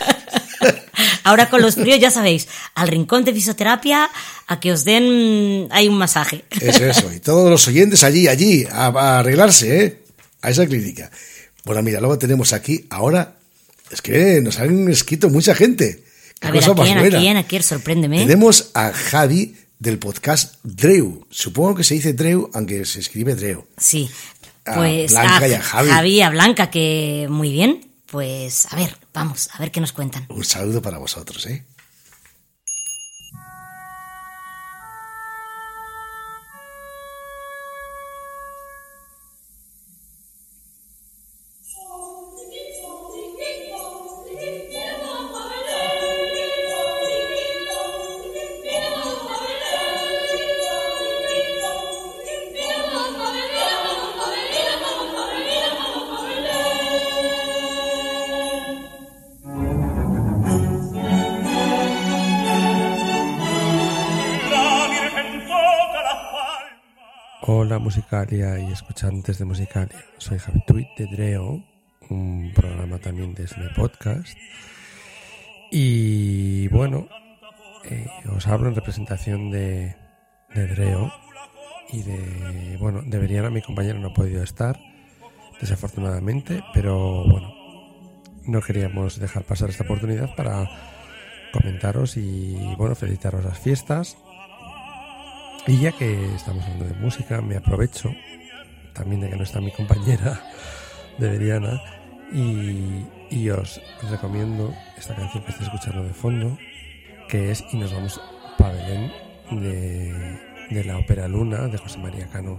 ahora con los fríos ya sabéis, al rincón de fisioterapia a que os den hay un masaje. Eso, eso. Y todos los oyentes allí, allí, a, a arreglarse, ¿eh? A esa clínica. Bueno, mira, luego tenemos aquí, ahora, es que nos han escrito mucha gente. A ver, cosa ¿a más quién, a quién, a quién? Sorpréndeme. Tenemos a Javi del podcast Dreu. Supongo que se dice Dreu, aunque se escribe Dreu. Sí. A Pues Blanca y a Javi. y a Blanca, que muy bien. Pues a ver, vamos, a ver qué nos cuentan. Un saludo para vosotros, ¿eh? Musicalia y escuchantes de Musicalia. Soy Javi Tweet de Dreo, un programa también de Sme Podcast. Y bueno, eh, os hablo en representación de, de Dreo y de, bueno, de Veriana, mi compañero no ha podido estar, desafortunadamente, pero bueno, no queríamos dejar pasar esta oportunidad para comentaros y bueno, felicitaros las fiestas. Y ya que estamos hablando de música, me aprovecho también de que no está mi compañera de Veriana y, os recomiendo esta canción que estoy escuchando de fondo, que es Y nos vamos para Belén de, de la ópera Luna de José María Cano.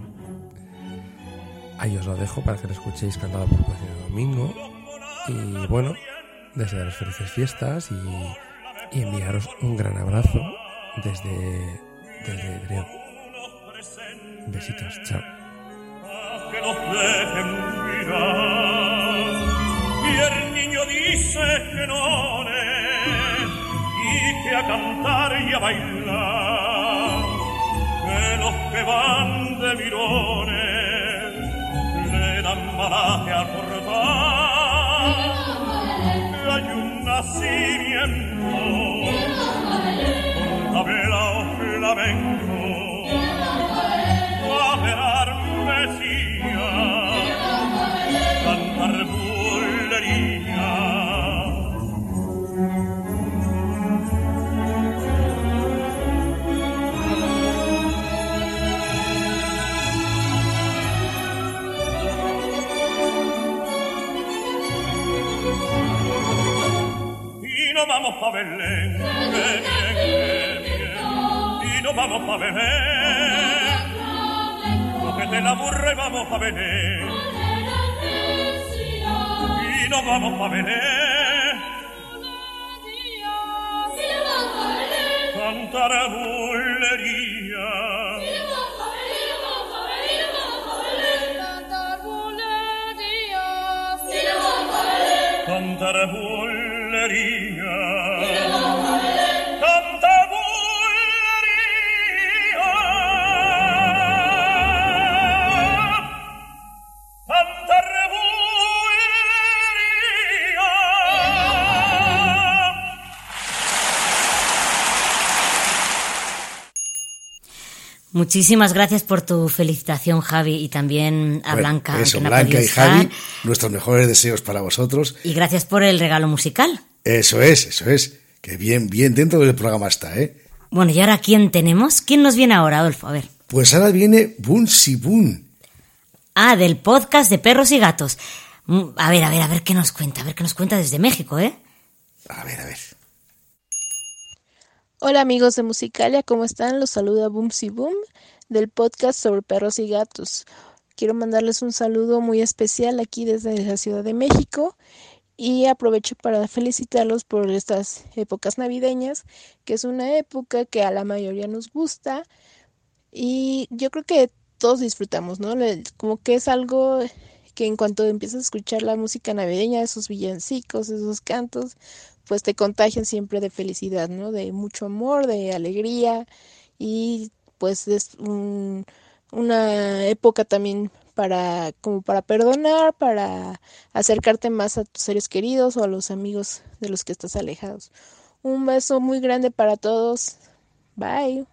Ahí os lo dejo para que lo escuchéis cantado por Plácido Domingo. Y bueno, desearos felices fiestas y, y enviaros un gran abrazo desde, desde Dreo. Besitos, chao. que nos dejen mirar. Y el niño dice que no y que a cantar y a bailar. Que los que van de mirones le dan malaje al portal. Que hay un nacimiento con tabla o flamenco. Guaperar mesía, cantar bullería. Y nos vamos pa' Belén, que bien, que bien. no vamos pa' beber. Cógete la burra y vamos pa' beber. Y no vamos pa' beber. Cantar bullería. Cantar. Canta Muchísimas gracias por tu felicitación, Javi, y también a Bueno, Blanca. Eso, que Blanca y Javi, nuestros mejores deseos para vosotros. Y gracias por el regalo musical. Eso es, eso es. Que bien, bien dentro del programa está, ¿eh? Bueno, ¿y ahora quién tenemos? ¿Quién nos viene ahora, Adolfo? A ver. Pues ahora viene Bun Si Bun. Ah, del podcast de perros y gatos. Mm, A ver, a ver, a ver qué nos cuenta. A ver qué nos cuenta desde México, ¿eh? A ver, a ver. Hola amigos de Musicalia, ¿cómo están? Los saluda Boomsy Boom del podcast sobre perros y gatos. Quiero mandarles un saludo muy especial aquí desde la Ciudad de México y aprovecho para felicitarlos por estas épocas navideñas, que es una época que a la mayoría nos gusta y yo creo que todos disfrutamos, ¿no? Como que es algo que en cuanto empiezas a escuchar la música navideña, esos villancicos, esos cantos, pues te contagian siempre de felicidad, ¿no? De mucho amor, de alegría y pues es un- una época también para como para perdonar, para acercarte más a tus seres queridos o a los amigos de los que estás alejados. Un beso muy grande para todos. Bye.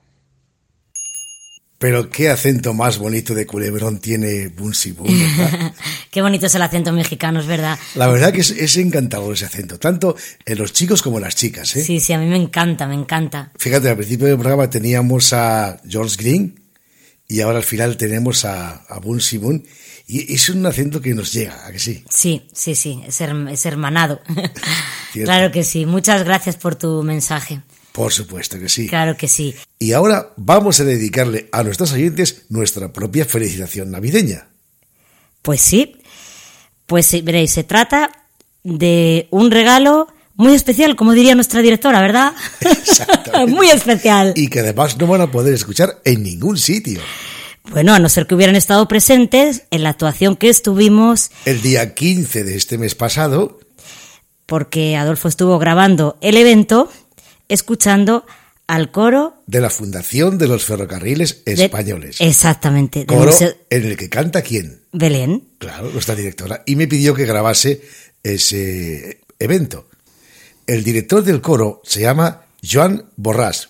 Pero qué acento más bonito de culebrón tiene Bun Si Bun, ¿verdad? Qué bonito es el acento mexicano, es verdad. La verdad que es, es encantador ese acento, tanto en los chicos como en las chicas, ¿eh? Sí, sí, a mí me encanta, me encanta. Fíjate, al principio del programa teníamos a George Green y ahora al final tenemos a, a Bun Si Bun y es un acento que nos llega, ¿a que sí? Sí, sí, sí, es, her- es hermanado. Claro que sí. Muchas gracias por tu mensaje. Por supuesto que sí. Claro que sí. Y ahora vamos a dedicarle a nuestros oyentes nuestra propia felicitación navideña. Pues sí. Pues sí, veréis, se trata de un regalo muy especial, como diría nuestra directora, ¿verdad? muy especial. Y que además no van a poder escuchar en ningún sitio. Bueno, a no ser que hubieran estado presentes en la actuación que estuvimos, El día 15 de este mes pasado, porque Adolfo estuvo grabando el evento, escuchando al coro de la Fundación de los Ferrocarriles de- Españoles. Exactamente, Coro Museo en el que canta quién? Belén. Claro, nuestra directora. Y me pidió que grabase ese evento. El director del coro se llama Joan Borràs.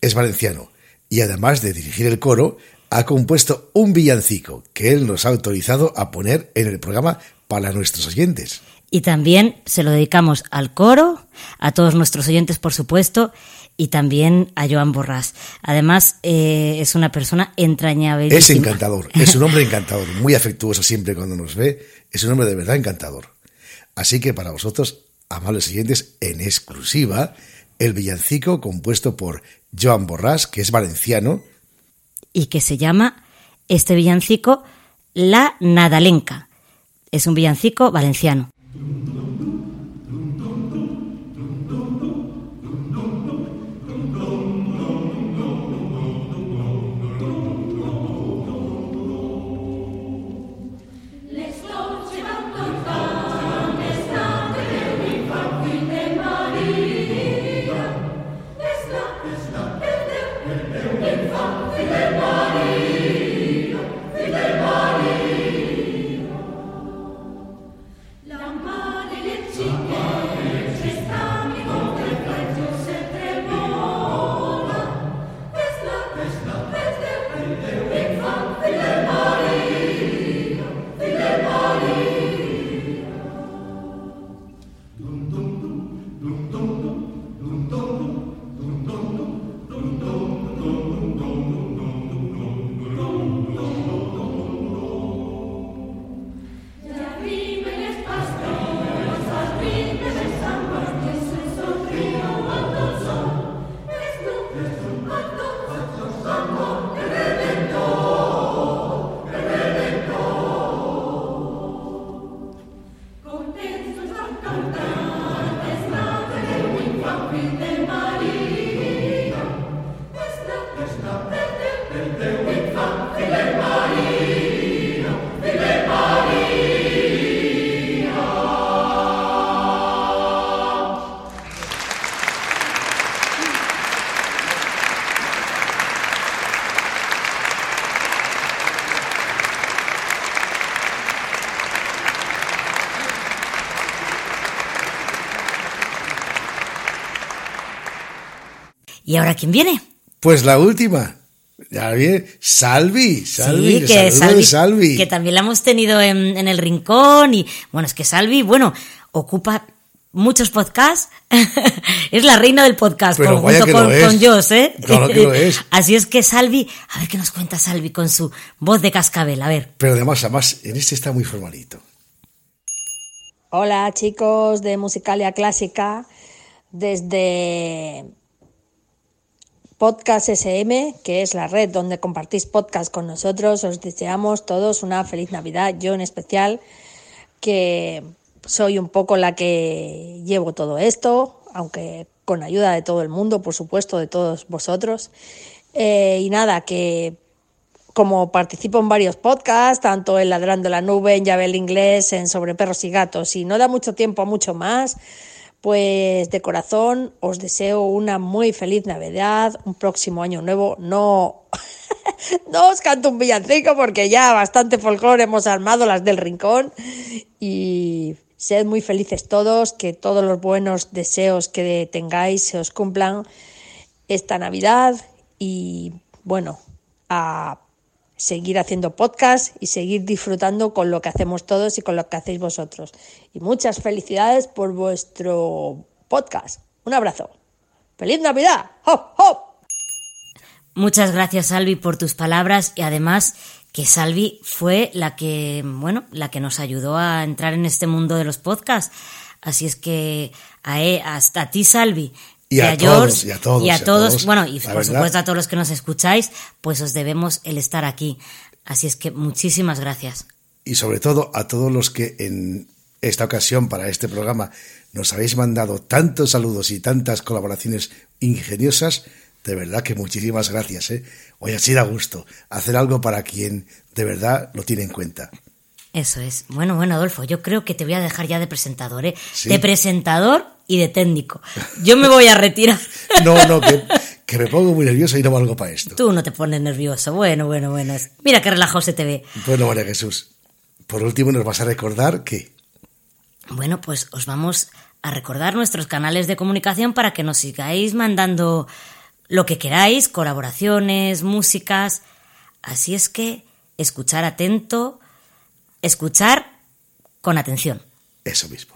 Es valenciano. Y además de dirigir el coro, ha compuesto un villancico que él nos ha autorizado a poner en el programa para nuestros oyentes. Y también se lo dedicamos al coro, a todos nuestros oyentes, por supuesto, y también a Joan Borràs. Además, eh, es una persona entrañable. Es encantador, es un hombre encantador, muy afectuoso siempre cuando nos ve, es un hombre de verdad encantador. Así que para vosotros, amables oyentes, en exclusiva, el villancico compuesto por Joan Borràs, que es valenciano, y que se llama este villancico La Nadalenca. Es un villancico valenciano. La ¿Y ahora quién viene? Pues la última. Ya viene Salvi, Salvi, sí, que Salvi, de Salvi. que también la hemos tenido en, en el rincón y bueno, es que Salvi, bueno, ocupa muchos podcasts, es la reina del podcast Pero con, junto con, con Joss, ¿eh? Claro que lo es. Así es que Salvi, a ver qué nos cuenta Salvi con su voz de cascabel, a ver. Pero además, además, en este está muy formalito. Hola chicos de Musicalia Clásica, desde Podcast SM, que es la red donde compartís podcast con nosotros, os deseamos todos una feliz Navidad, yo en especial, que soy un poco la que llevo todo esto, aunque con ayuda de todo el mundo, por supuesto, de todos vosotros. Eh, y nada, que como participo en varios podcasts, tanto en Ladrando la Nube, en Llave el Inglés, en Sobre Perros y Gatos, y no da mucho tiempo a mucho más, pues de corazón os deseo una muy feliz Navidad, un próximo año nuevo. No, no os canto un villancico porque ya bastante folclore hemos armado las del rincón y sed muy felices todos, que todos los buenos deseos que tengáis se os cumplan esta Navidad y bueno, a seguir haciendo podcast y seguir disfrutando con lo que hacemos todos y con lo que hacéis vosotros. Y muchas felicidades por vuestro podcast. Un abrazo. ¡Feliz Navidad! ¡Hop, hop! Muchas gracias, Salvi, por tus palabras y además que Salvi fue la que, bueno, la que nos ayudó a entrar en este mundo de los podcasts. Así es que e- hasta ti, Salvi. Y a George, todos, y a todos, y a a todos, bueno, y por verdad. supuesto a todos los que nos escucháis, pues os debemos el estar aquí. Así es que muchísimas gracias. Y sobre todo a todos los que en esta ocasión para este programa nos habéis mandado tantos saludos y tantas colaboraciones ingeniosas. De verdad que muchísimas gracias. ¿eh? Hoy así da gusto hacer algo para quien de verdad lo tiene en cuenta. Eso es. Bueno, bueno, Adolfo, yo creo que te voy a dejar ya de presentador, ¿eh? Sí. De presentador y de técnico. Yo me voy a retirar. No, no, que, que me pongo muy nervioso y no valgo para esto. Tú no te pones nervioso. Bueno, bueno, bueno. Mira qué relajado se te ve. Bueno, María Jesús, por último nos vas a recordar que Bueno, pues os vamos a recordar nuestros canales de comunicación para que nos sigáis mandando lo que queráis, colaboraciones, músicas. Así es que escuchar atento, escuchar con atención. eso mismo.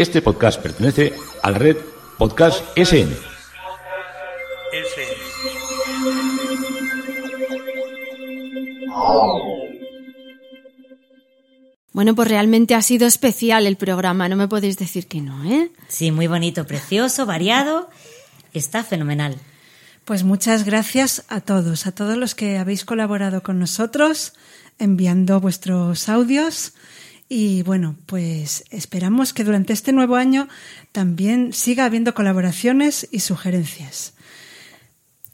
Este podcast pertenece a la red Podcast SN. Bueno, pues realmente ha sido especial el programa, no me podéis decir que no, ¿eh? Sí, muy bonito, precioso, variado. Está fenomenal. Pues muchas gracias a todos, a todos los que habéis colaborado con nosotros, enviando vuestros audios. Y bueno, pues esperamos que durante este nuevo año también siga habiendo colaboraciones y sugerencias.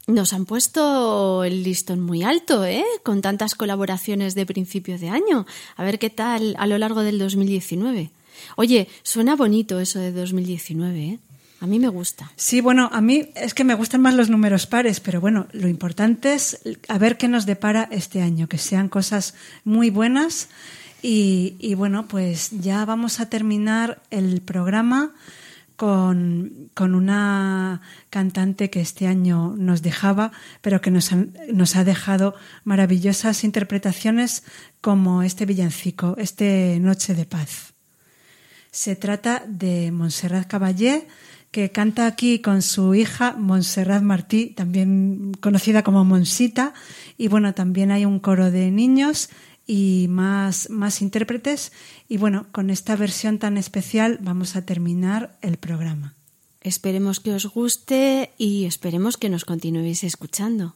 Nos han puesto el listón muy alto, ¿eh? Con tantas colaboraciones de principio de año. A ver qué tal a lo largo del 2019. Oye, suena bonito eso de 2019, ¿eh? A mí me gusta. Sí, bueno, a mí es que me gustan más los números pares, pero bueno, lo importante es a ver qué nos depara este año, que sean cosas muy buenas. Y, bueno, pues ya vamos a terminar el programa con, con una cantante que este año nos dejaba, pero que nos, han- nos ha dejado maravillosas interpretaciones como este villancico, este Noche de Paz. Se trata de Montserrat Caballé, que canta aquí con su hija Montserrat Martí, también conocida como Monsita, y bueno, también hay un coro de niños y más, más intérpretes. Y bueno, con esta versión tan especial vamos a terminar el programa. Esperemos que os guste y esperemos que nos continuéis escuchando.